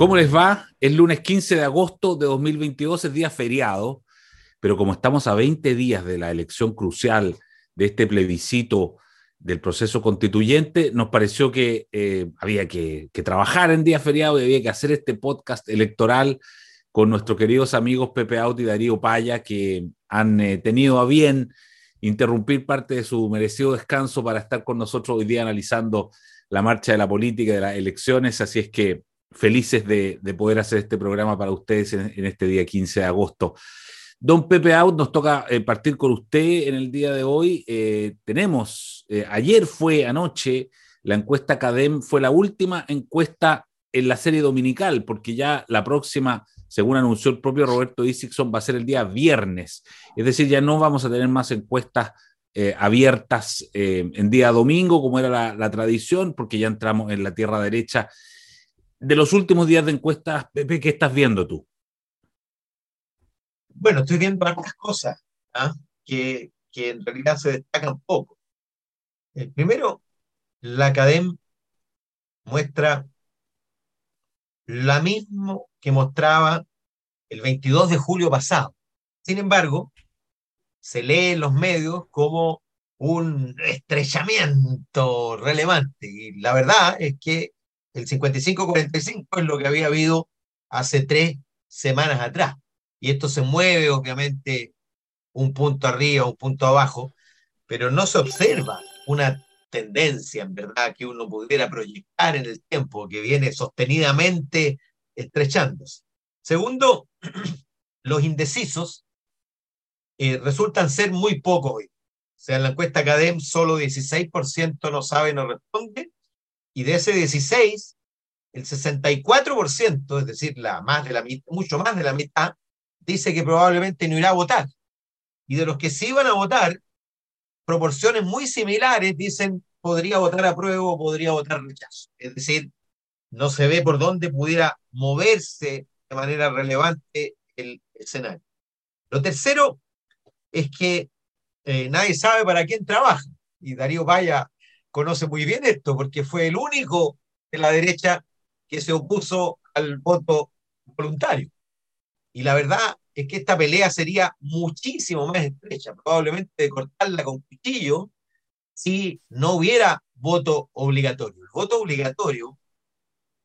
¿Cómo les va? Es lunes 15 de agosto de 2022, es día feriado, pero como estamos a 20 días de la elección crucial de este plebiscito del proceso constituyente, nos pareció que eh, había que, trabajar en día feriado y había que hacer este podcast electoral con nuestros queridos amigos Pepe Out y Darío Paya, que han eh, tenido a bien interrumpir parte de su merecido descanso para estar con nosotros hoy día analizando la marcha de la política y de las elecciones. Así es que felices de, poder hacer este programa para ustedes en, este día 15 de agosto. Don Pepe Out, nos toca eh, partir con usted en el día de hoy. Eh, tenemos, eh, ayer fue anoche, la encuesta CADEM fue la última encuesta en la serie dominical, porque ya la próxima, según anunció el propio Roberto Isixson, va a ser el día viernes. Es decir, ya no vamos a tener más encuestas abiertas en día domingo, como era la tradición, porque ya entramos en la tierra derecha de los últimos días de encuestas, Pepe, ¿qué estás viendo tú? Bueno, estoy viendo algunas cosas ¿ah? que, que, en realidad se destacan poco. El primero, la academia muestra la mismo que mostraba el 22 de julio pasado. Sin embargo, se lee en los medios como un estrechamiento relevante. Y la verdad es que el 55-45 es lo que había habido hace tres semanas atrás. Y esto se mueve, obviamente, un punto arriba, un punto abajo, pero no se observa una tendencia, en verdad, que uno pudiera proyectar en el tiempo, que viene sostenidamente estrechándose. Segundo, los indecisos eh, resultan ser muy pocos hoy. O sea, en la encuesta CADEM solo 16% no sabe, no responde, y de ese 16, el 64%, es decir, la más de la mucho más de la mitad, dice que probablemente no irá a votar. Y de los que sí iban a votar, proporciones muy similares dicen podría votar a prueba o podría votar rechazo. Es decir, no se ve por dónde pudiera moverse de manera relevante el escenario. Lo tercero es que eh, nadie sabe para quién trabaja. Y Darío Vaya conoce muy bien esto, porque fue el único de la derecha que se opuso al voto voluntario. Y la verdad es que esta pelea sería muchísimo más estrecha, probablemente de cortarla con cuchillo, si no hubiera voto obligatorio. El voto obligatorio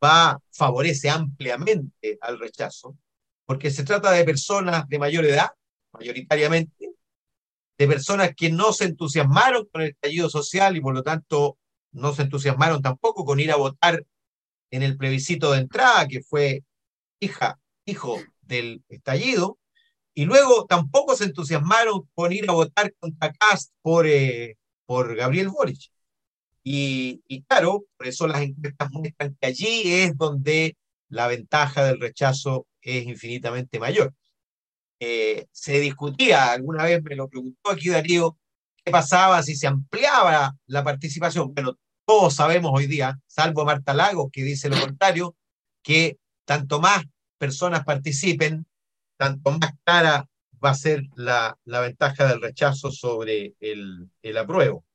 va, favorece ampliamente al rechazo, porque se trata de personas de mayor edad, mayoritariamente, de personas que no se entusiasmaron con el estallido social y por lo tanto no se entusiasmaron tampoco con ir a votar en el plebiscito de entrada, que fue hija, hijo del estallido, y luego tampoco se entusiasmaron con ir a votar contra Cast por, eh, por Gabriel Boric. Y, y, claro, por eso las encuestas muestran que allí es donde la ventaja del rechazo es infinitamente mayor. Eh, se discutía, alguna vez me lo preguntó aquí Darío, qué pasaba si se ampliaba la participación. Bueno, todos sabemos hoy día, salvo Marta Lagos, que dice lo contrario, que tanto más personas participen, tanto más cara va a ser la, la ventaja del rechazo sobre el, el apruebo.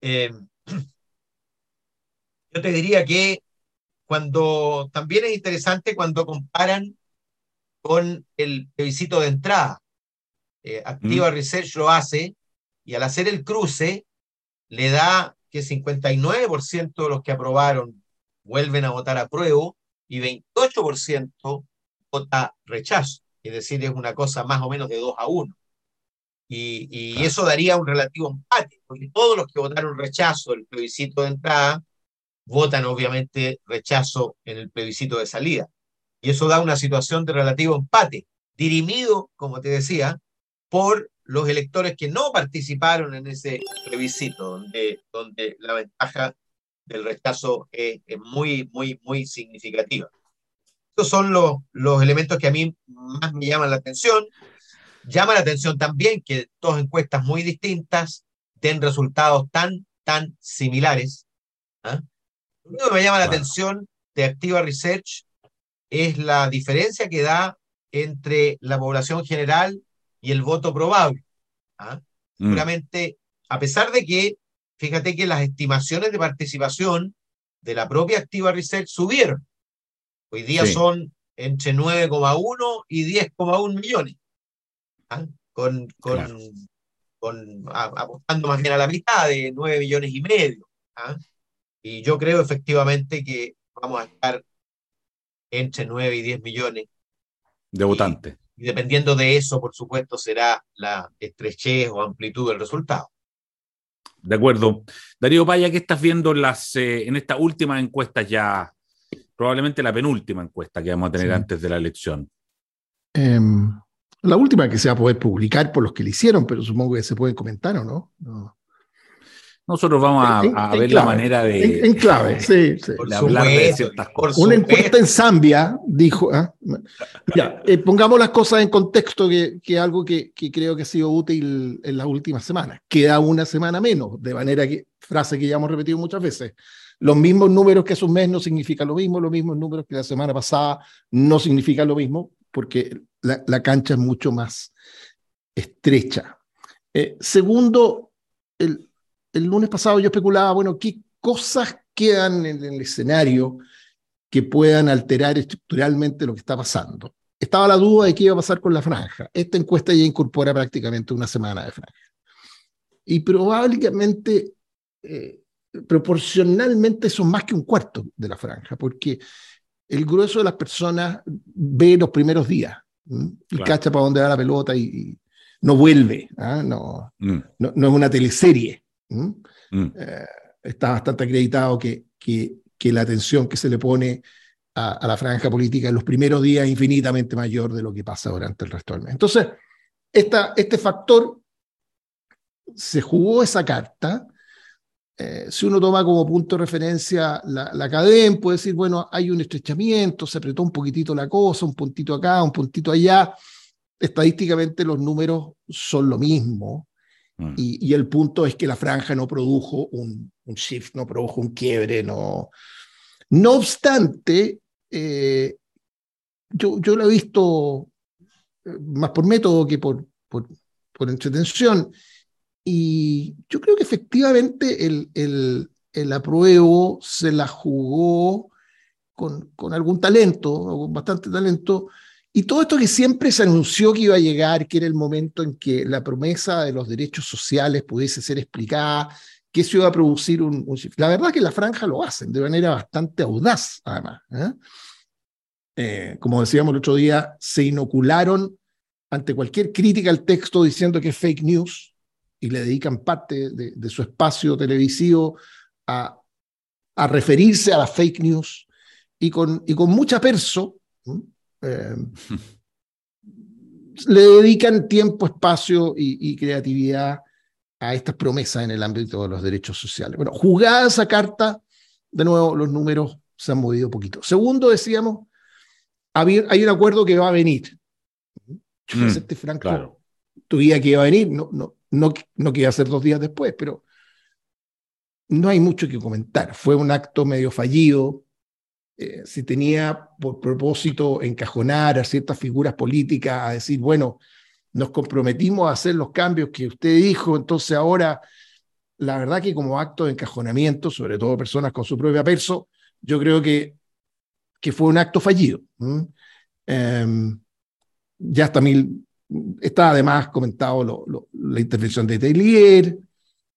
Eh, yo te diría que cuando también es interesante cuando comparan con el plebiscito de entrada. Eh, Activa mm. Research lo hace y al hacer el cruce le da que 59% de los que aprobaron vuelven a votar apruebo y 28% vota rechazo. Es decir, es una cosa más o menos de 2 a 1. Y, y eso daría un relativo empate, porque todos los que votaron rechazo el plebiscito de entrada votan obviamente rechazo en el plebiscito de salida. Y eso da una situación de relativo empate, dirimido, como te decía, por los electores que no participaron en ese plebiscito, donde, donde la ventaja del rechazo es, muy, muy, muy significativa. Estos son los, los elementos que a mí más me llaman la atención. Llama la atención también que dos encuestas muy distintas den resultados tan, tan similares. ¿ah? Lo único que me llama la atención de Activa Research es la diferencia que da entre la población general y el voto probable. ¿ah? Mm. Seguramente, a pesar de que, fíjate que las estimaciones de participación de la propia Activa Research subieron. Hoy día son entre 9,1 y 10,1 millones. ¿ah? Con, con, con apostando más bien a la mitad de 9 millones y medio. ¿ah? Y yo creo efectivamente que vamos a estar entre 9 y 10 millones. De votantes. Y, dependiendo de eso, por supuesto, será la estrechez o amplitud del resultado. De acuerdo. Darío Paya, ¿qué estás viendo en, las, eh, en esta última encuesta ya? Probablemente la penúltima encuesta que vamos a tener antes de la elección. Em, la última que se va a poder publicar por los que le hicieron, pero supongo que se pueden comentar o no. no. Nosotros vamos a, ver la manera de. En, clave, sí. sí. hablar de ciertas cosas. Una encuesta en Zambia dijo. ¿ah? Ya, eh, pongamos las cosas en contexto, que es algo que, que, creo que ha sido útil en las últimas semanas. Queda una semana menos, de manera que, frase que ya hemos repetido muchas veces. Los mismos números que hace un mes no significan lo mismo, los mismos números que la semana pasada no significan lo mismo, porque la, la cancha es mucho más estrecha. Eh, segundo, el, el lunes pasado yo especulaba, bueno, ¿qué cosas quedan en el escenario que puedan alterar estructuralmente lo que está pasando? Estaba la duda de qué iba a pasar con la franja. Esta encuesta ya incorpora prácticamente una semana de franja. Y probablemente, eh, proporcionalmente, son más que un cuarto de la franja, porque el grueso de las personas ve los primeros días y cacha para dónde va la pelota y, no vuelve. ¿ah? no, mm. no, no, es una teleserie. Mm. Eh, está bastante acreditado que, que, que, la atención que se le pone a, la franja política en los primeros días es infinitamente mayor de lo que pasa durante el resto del mes. Entonces, esta, este factor se jugó esa carta. Eh, si uno toma como punto de referencia la, la cadena, puede decir, bueno, hay un estrechamiento, se apretó un poquitito la cosa, un puntito acá, un puntito allá. Estadísticamente los números son lo mismo. Mm. Y, el punto es que la franja no produjo un, shift, no produjo un quiebre, no. No obstante, eh, yo, yo lo he visto eh, más por método que por, por, por entretención. Y yo creo que efectivamente el, el, el apruebo se la jugó con, con algún talento, con bastante talento, y todo esto que siempre se anunció que iba a llegar, que era el momento en que la promesa de los derechos sociales pudiese ser explicada, que se iba a producir un, La verdad es que la franja lo hacen de manera bastante audaz, además. ¿eh? Eh, como decíamos el otro día, se inocularon ante cualquier crítica al texto diciendo que es fake news y le dedican parte de, su espacio televisivo a, referirse a las fake news y con, mucha perso. Le dedican tiempo, espacio y, creatividad a estas promesas en el ámbito de los derechos sociales. Bueno, jugada esa carta, de nuevo los números se han movido un poquito. Segundo, decíamos, hay un acuerdo que va a venir. Yo mm, este franco, claro. que iba a venir, no, no, no, no que iba a ser dos días después, pero no hay mucho que comentar. Fue un acto medio fallido, eh, si tenía por propósito encajonar a ciertas figuras políticas, a decir, bueno, nos comprometimos a hacer los cambios que usted dijo, entonces ahora, la verdad que como acto de encajonamiento, sobre todo personas con su propia perso, yo creo que, que fue un acto fallido. Em, ya está mil, está además comentado la intervención de Tellier,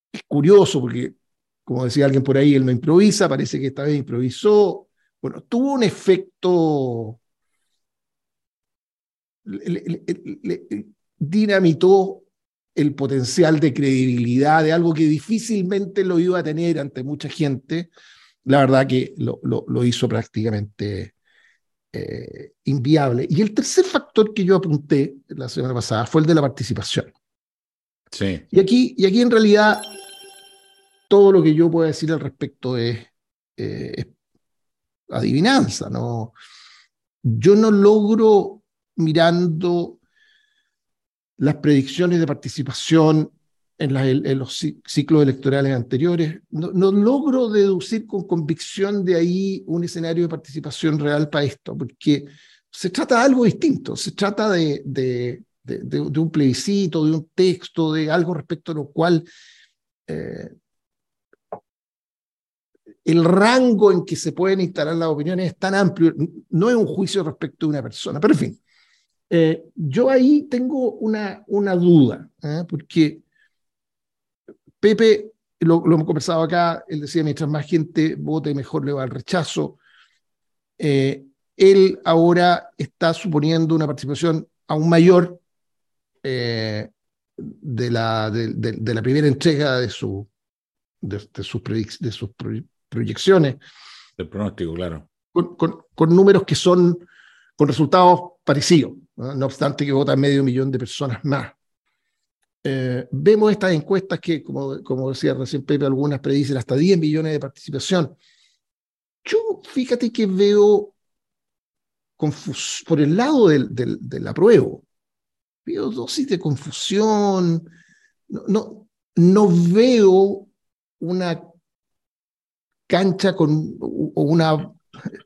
es curioso porque, como decía alguien por ahí, él no improvisa, parece que esta vez improvisó, bueno, tuvo un efecto, dinamitó el potencial de credibilidad de algo que difícilmente lo iba a tener ante mucha gente. La verdad que lo, lo, hizo prácticamente eh, inviable. Y el tercer factor que yo apunté la semana pasada fue el de la participación. Sí. Y aquí, y aquí en realidad todo lo que yo puedo decir al respecto es, eh, es adivinanza, ¿no? Yo no logro, mirando las predicciones de participación en, los ciclos electorales anteriores, no, logro deducir con convicción de ahí un escenario de participación real para esto, porque se trata de algo distinto, se trata de, un plebiscito, de un texto, de algo respecto a lo cual eh, el rango en que se pueden instalar las opiniones es tan amplio, no es un juicio respecto de una persona, pero en fin, eh, yo ahí tengo una, una duda, ¿eh? porque Pepe, lo, hemos conversado acá, él decía, mientras más gente vote, mejor le va el rechazo. Eh, él ahora está suponiendo una participación aún mayor de, la, de, la primera entrega de, su, de, sus, de sus proyecciones. El pronóstico, claro. Con, con, números que son con resultados parecidos, ¿no? obstante que votan medio millón de personas más. Eh, vemos estas encuestas que, como, como decía recién Pepe, algunas predicen hasta 10 millones de participación. Yo fíjate que veo por el lado del, del, del, apruebo. Veo dosis de confusión. No, no, no veo una cancha con una,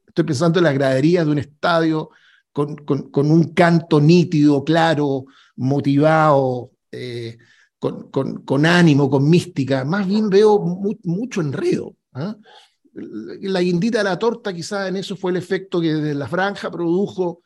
estoy pensando en las graderías de un estadio con, con, un canto nítido, claro, motivado, eh, con, con, ánimo, con mística. Más bien veo mucho enredo. ¿ah? La guindita de la torta quizás en eso fue el efecto que desde la franja produjo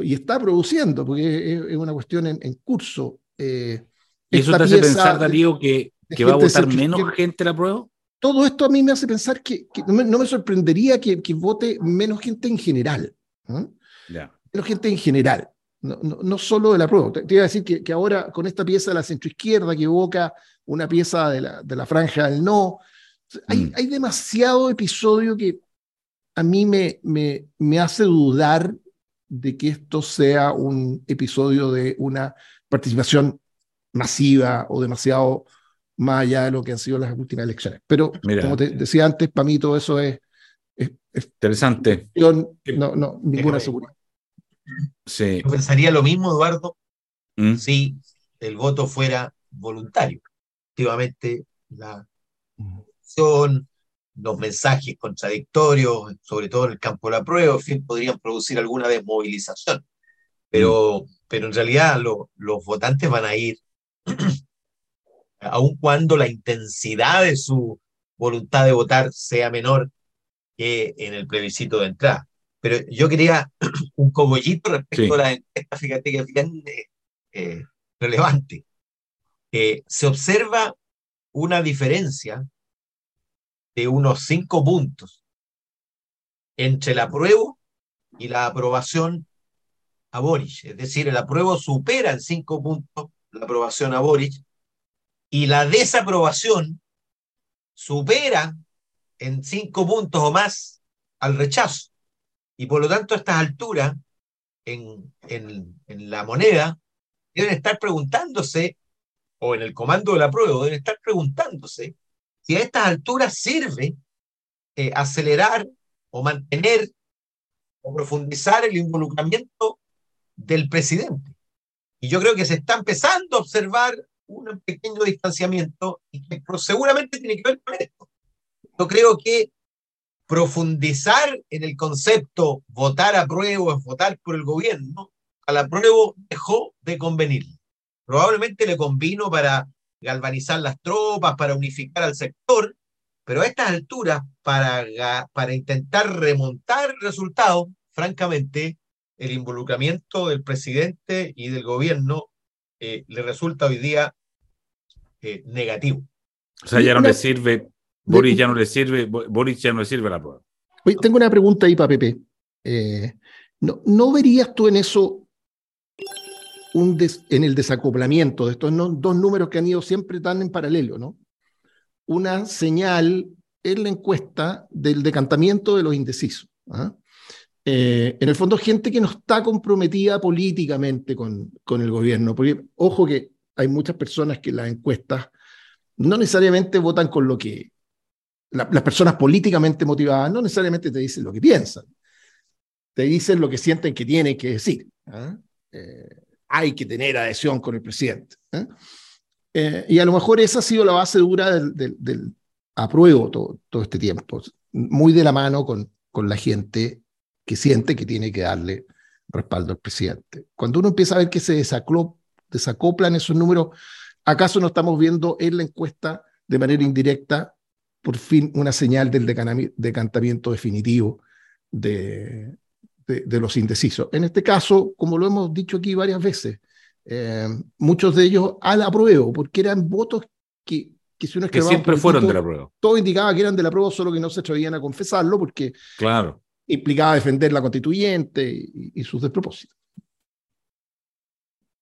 y está produciendo, porque es, una cuestión en, curso. Eh, ¿Y eso te hace pensar, Darío, que, que va a votar menos gente la prueba? Todo esto a mí me hace pensar que, no, me, sorprendería que, vote menos gente en general. Menos gente en general, no, no, solo de la prueba. Te, iba a decir que, que, ahora con esta pieza de la centroizquierda que evoca una pieza de la, de la franja del no, hay, mm. hay demasiado episodio que a mí me, me, me hace dudar de que esto sea un episodio de una participación masiva o demasiado más allá de lo que han sido las últimas elecciones. Pero, como te decía antes, para mí todo eso es... Interesante. No, no, ninguna seguridad. Sí. Yo pensaría lo mismo, Eduardo, ¿Mm? si el voto fuera voluntario. Efectivamente, la acción, los mensajes contradictorios, sobre todo en el campo de la prueba, en fin, podrían producir alguna desmovilización. Pero, mm. pero en realidad los votantes van a ir aun cuando la intensidad de su voluntad de votar sea menor que en el plebiscito de entrada. Pero yo quería un cogollito respecto a la encuesta, fíjate que es bien eh, eh, relevante. se observa una diferencia de unos cinco puntos entre el apruebo y la aprobación a Boric. Es decir, el apruebo supera en cinco puntos la aprobación a Boric y la desaprobación supera en cinco puntos o más al rechazo. Y por lo tanto, a estas alturas, en, en, en la moneda, deben estar preguntándose, o en el comando de la prueba, deben estar preguntándose si a estas alturas sirve eh, acelerar o mantener o profundizar el involucramiento del presidente. Y yo creo que se está empezando a observar un pequeño distanciamiento y que seguramente tiene que ver con esto. Yo creo que profundizar en el concepto votar a prueba votar por el gobierno, a la prueba dejó de convenir. Probablemente le convino para galvanizar las tropas, para unificar al sector, pero a estas alturas, para, para intentar remontar resultados, francamente, el involucramiento del presidente y del gobierno eh, le resulta hoy día eh, negativo. O sea, ya no le sirve, Boris ya no le sirve, Boris ya no le sirve la prueba. Oye, tengo una pregunta ahí para Pepe. Eh, ¿no, ¿no, verías tú en eso un en el desacoplamiento de estos dos números que han ido siempre tan en paralelo, ¿no? Una señal en la encuesta del decantamiento de los indecisos. ¿ah? Eh, en el fondo, gente que no está comprometida políticamente con, el gobierno, porque ojo que hay muchas personas que las encuestas no necesariamente votan con lo que las personas políticamente motivadas no necesariamente te dicen lo que piensan, te dicen lo que sienten que tienen que decir. ¿ah? Eh, hay que tener adhesión con el presidente. Eh, y a lo mejor esa ha sido la base dura del, del, apruebo todo, todo, este tiempo, muy de la mano con, con la gente que siente que tiene que darle respaldo al presidente. Cuando uno empieza a ver que se desacoplan esos números, ¿acaso no estamos viendo en la encuesta de manera indirecta por fin una señal del decantamiento definitivo de, de, los indecisos. En este caso, como lo hemos dicho aquí varias veces, eh, muchos de ellos al apruebo, porque eran votos que, que si uno que siempre fueron de la prueba. Todo indicaba que eran de la prueba, solo que no se atrevían a confesarlo, porque claro. Implicaba defender la constituyente y, sus despropósitos.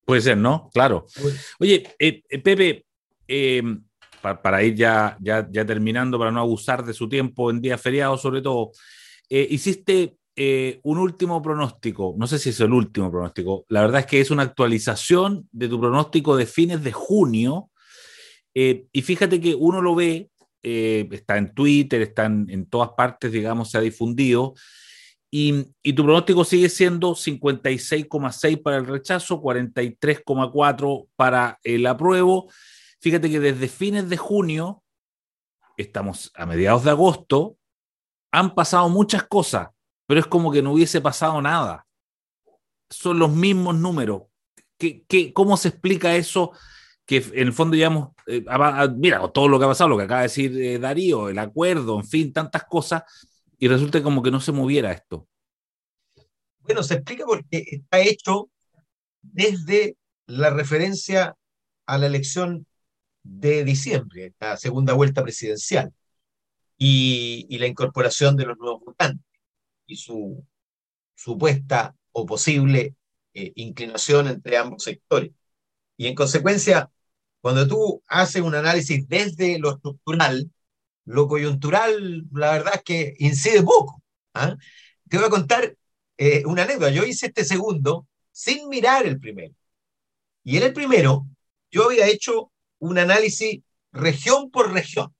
Puede ser, ¿no? Claro. Oye, eh, eh, Pepe, para, ir ya, ya, ya, terminando, para no abusar de su tiempo en días feriados, sobre todo, hiciste eh, un último pronóstico, no sé si es el último pronóstico, la verdad es que es una actualización de tu pronóstico de fines de junio, eh, y fíjate que uno lo ve, eh, está en Twitter, está en, todas partes, digamos, se ha difundido, y, y tu pronóstico sigue siendo 56,6 para el rechazo, 43,4 para el apruebo. Fíjate que desde fines de junio, estamos a mediados de agosto, han pasado muchas cosas pero es como que no hubiese pasado nada. Son los mismos números. ¿Qué, cómo se explica eso? Que en el fondo, digamos, eh, mira, todo lo que ha pasado, lo que acaba de decir eh, Darío, el acuerdo, en fin, tantas cosas, y resulta como que no se moviera esto. Bueno, se explica porque está hecho desde la referencia a la elección de diciembre, la segunda vuelta presidencial, y, y la incorporación de los nuevos votantes y su supuesta o posible eh, inclinación entre ambos sectores. Y en consecuencia, cuando tú haces un análisis desde lo estructural, lo coyuntural, la verdad es que incide poco. ¿ah? Te voy a contar eh, una anécdota. Yo hice este segundo sin mirar el primero. Y en el primero, yo había hecho un análisis región por región.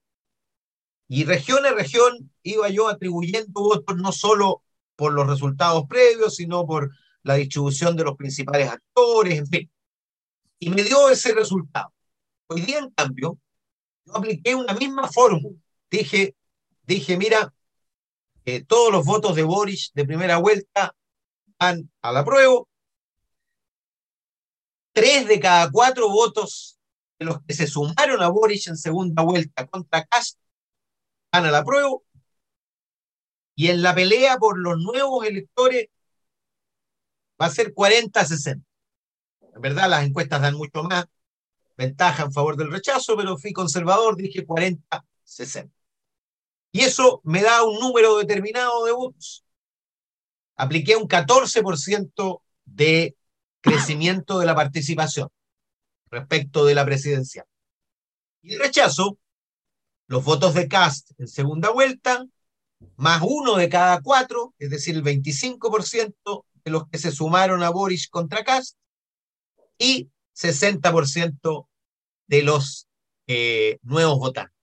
Y región a región iba yo atribuyendo votos no solo por los resultados previos, sino por la distribución de los principales actores, en fin. Y me dio ese resultado. Hoy día, en cambio, yo apliqué una misma fórmula. Dije, dije, mira, eh, todos los votos de Boris de primera vuelta van a la prueba. Tres de cada cuatro votos de los que se sumaron a Boris en segunda vuelta contra Castro van a la prueba. Y en la pelea por los nuevos electores va a ser 40-60. En verdad, las encuestas dan mucho más ventaja en favor del rechazo, pero fui conservador, dije 40-60. Y eso me da un número determinado de votos. Apliqué un 14% de crecimiento de la participación respecto de la presidencial. Y el rechazo los votos de Cast en segunda vuelta, más uno de cada cuatro, es decir, el 25% de los que se sumaron a Boris contra Cast, y 60% de los eh, nuevos votantes.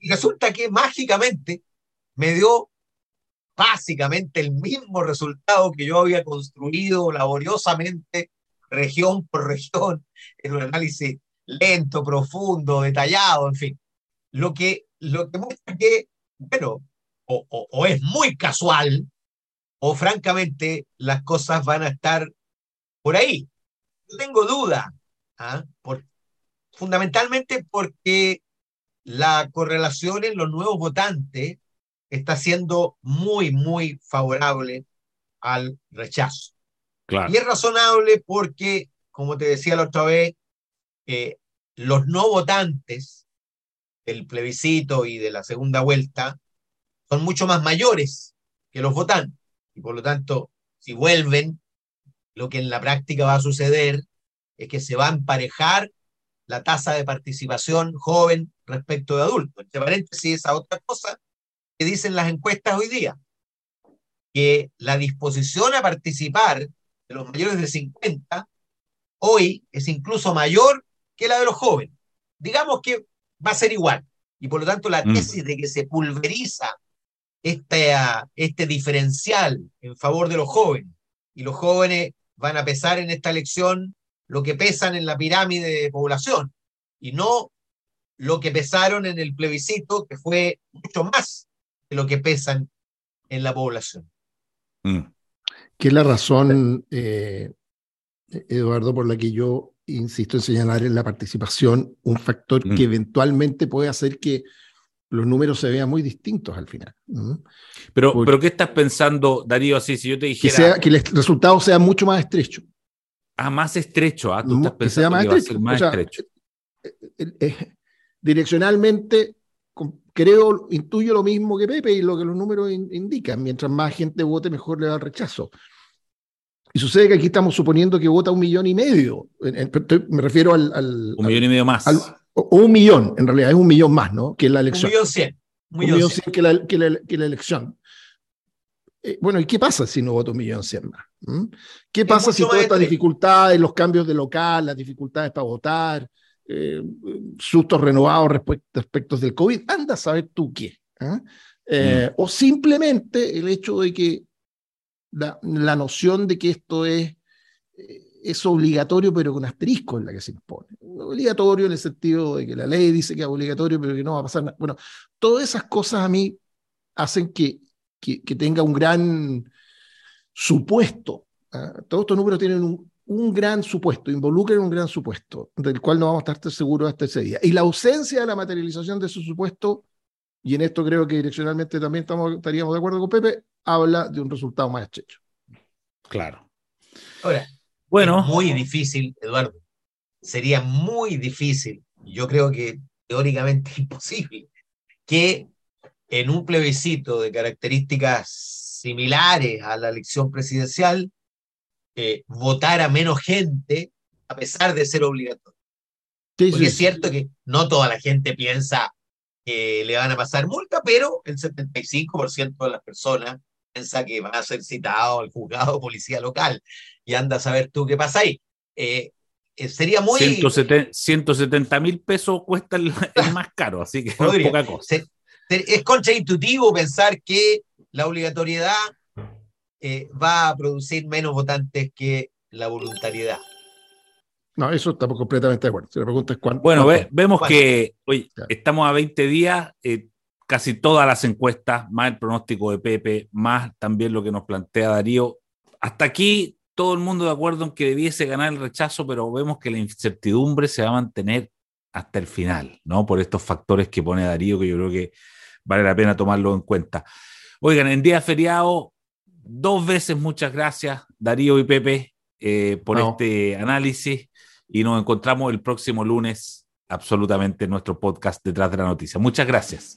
Y resulta que mágicamente me dio básicamente el mismo resultado que yo había construido laboriosamente, región por región, en un análisis lento, profundo, detallado, en fin lo que, lo que muestra que, bueno, o, o, es muy casual, o francamente las cosas van a estar por ahí. Tengo duda, ¿ah? por, fundamentalmente porque la correlación en los nuevos votantes está siendo muy, muy favorable al rechazo. Claro. Y es razonable porque, como te decía la otra vez, eh, los no votantes del plebiscito y de la segunda vuelta son mucho más mayores que los votantes. Y por lo tanto, si vuelven, lo que en la práctica va a suceder es que se va a emparejar la tasa de participación joven respecto de adultos. Entre paréntesis, esa otra cosa que dicen las encuestas hoy día, que la disposición a participar de los mayores de 50 hoy es incluso mayor que la de los jóvenes. Digamos que va a ser igual. Y por lo tanto, la mm. tesis de que se pulveriza este, este diferencial en favor de los jóvenes y los jóvenes van a pesar en esta elección lo que pesan en la pirámide de población y no lo que pesaron en el plebiscito, que fue mucho más de lo que pesan en la población. Mm. Que es la razón, eh, Eduardo, por la que yo insisto en señalar en la participación, un factor que mm. eventualmente puede hacer que los números se vean muy distintos al final. Pero, pero ¿qué estás pensando, Darío, así, si yo te dijera... Que, sea, que el resultado sea mucho más estrecho. Ah, más estrecho, ¿ah? Tú estás pensando que, sea más estrecho. más estrecho. Eh, eh, direccionalmente, creo, intuyo lo mismo que Pepe y lo que los números indican. Mientras más gente vote, mejor le da el rechazo. Y sucede que aquí estamos suponiendo que vota un millón y medio. Me refiero al. un millón y medio más. O un millón, en realidad, es un millón más, ¿no? Que la elección. Un millón cien. Un millón cien que la, que la, elección. Eh, bueno, ¿y qué pasa si no vota un millón cien más? ¿Mm? ¿Qué pasa si todas estas dificultades, los cambios de local, las dificultades para votar, eh, sustos renovados respecto, aspectos del COVID? Anda a saber tú qué. Eh, mm. O simplemente el hecho de que la, noción de que esto es, es obligatorio, pero con asterisco en la que se impone. Obligatorio en el sentido de que la ley dice que es obligatorio, pero que no va a pasar nada. Bueno, todas esas cosas a mí hacen que, que, tenga un gran supuesto. ¿ah? Todos estos números tienen un, un gran supuesto, involucran un gran supuesto, del cual no vamos a estar seguros hasta ese día. Y la ausencia de la materialización de ese supuesto, y en esto creo que direccionalmente también estamos, estaríamos de acuerdo con Pepe, habla de un resultado más estrecho. Claro. Ahora, bueno. Es muy difícil, Eduardo. Sería muy difícil, yo creo que teóricamente imposible, que en un plebiscito de características similares a la elección presidencial eh, votara menos gente a pesar de ser obligatorio. Porque es cierto que no toda la gente piensa que le van a pasar multa, pero el 75% de las personas piensa que va a ser citado al juzgado policía local y anda a saber tú qué pasa ahí. Eh, eh, sería muy... 170 mil pesos cuesta el, más caro, así que es poca cosa. es contraintuitivo pensar que la obligatoriedad eh, va a producir menos votantes que la voluntariedad. No, eso estamos completamente de acuerdo. Si la pregunta es cuánto. Bueno, vemos que hoy estamos a 20 días casi todas las encuestas, más el pronóstico de Pepe, más también lo que nos plantea Darío. Hasta aquí todo el mundo de acuerdo en que debiese ganar el rechazo, pero vemos que la incertidumbre se va a mantener hasta el final, ¿no? Por estos factores que pone Darío, que yo creo que vale la pena tomarlo en cuenta. Oigan, en día feriado, dos veces muchas gracias, Darío y Pepe, eh, por este análisis y nos encontramos el próximo lunes absolutamente en nuestro podcast Detrás de la Noticia. Muchas gracias.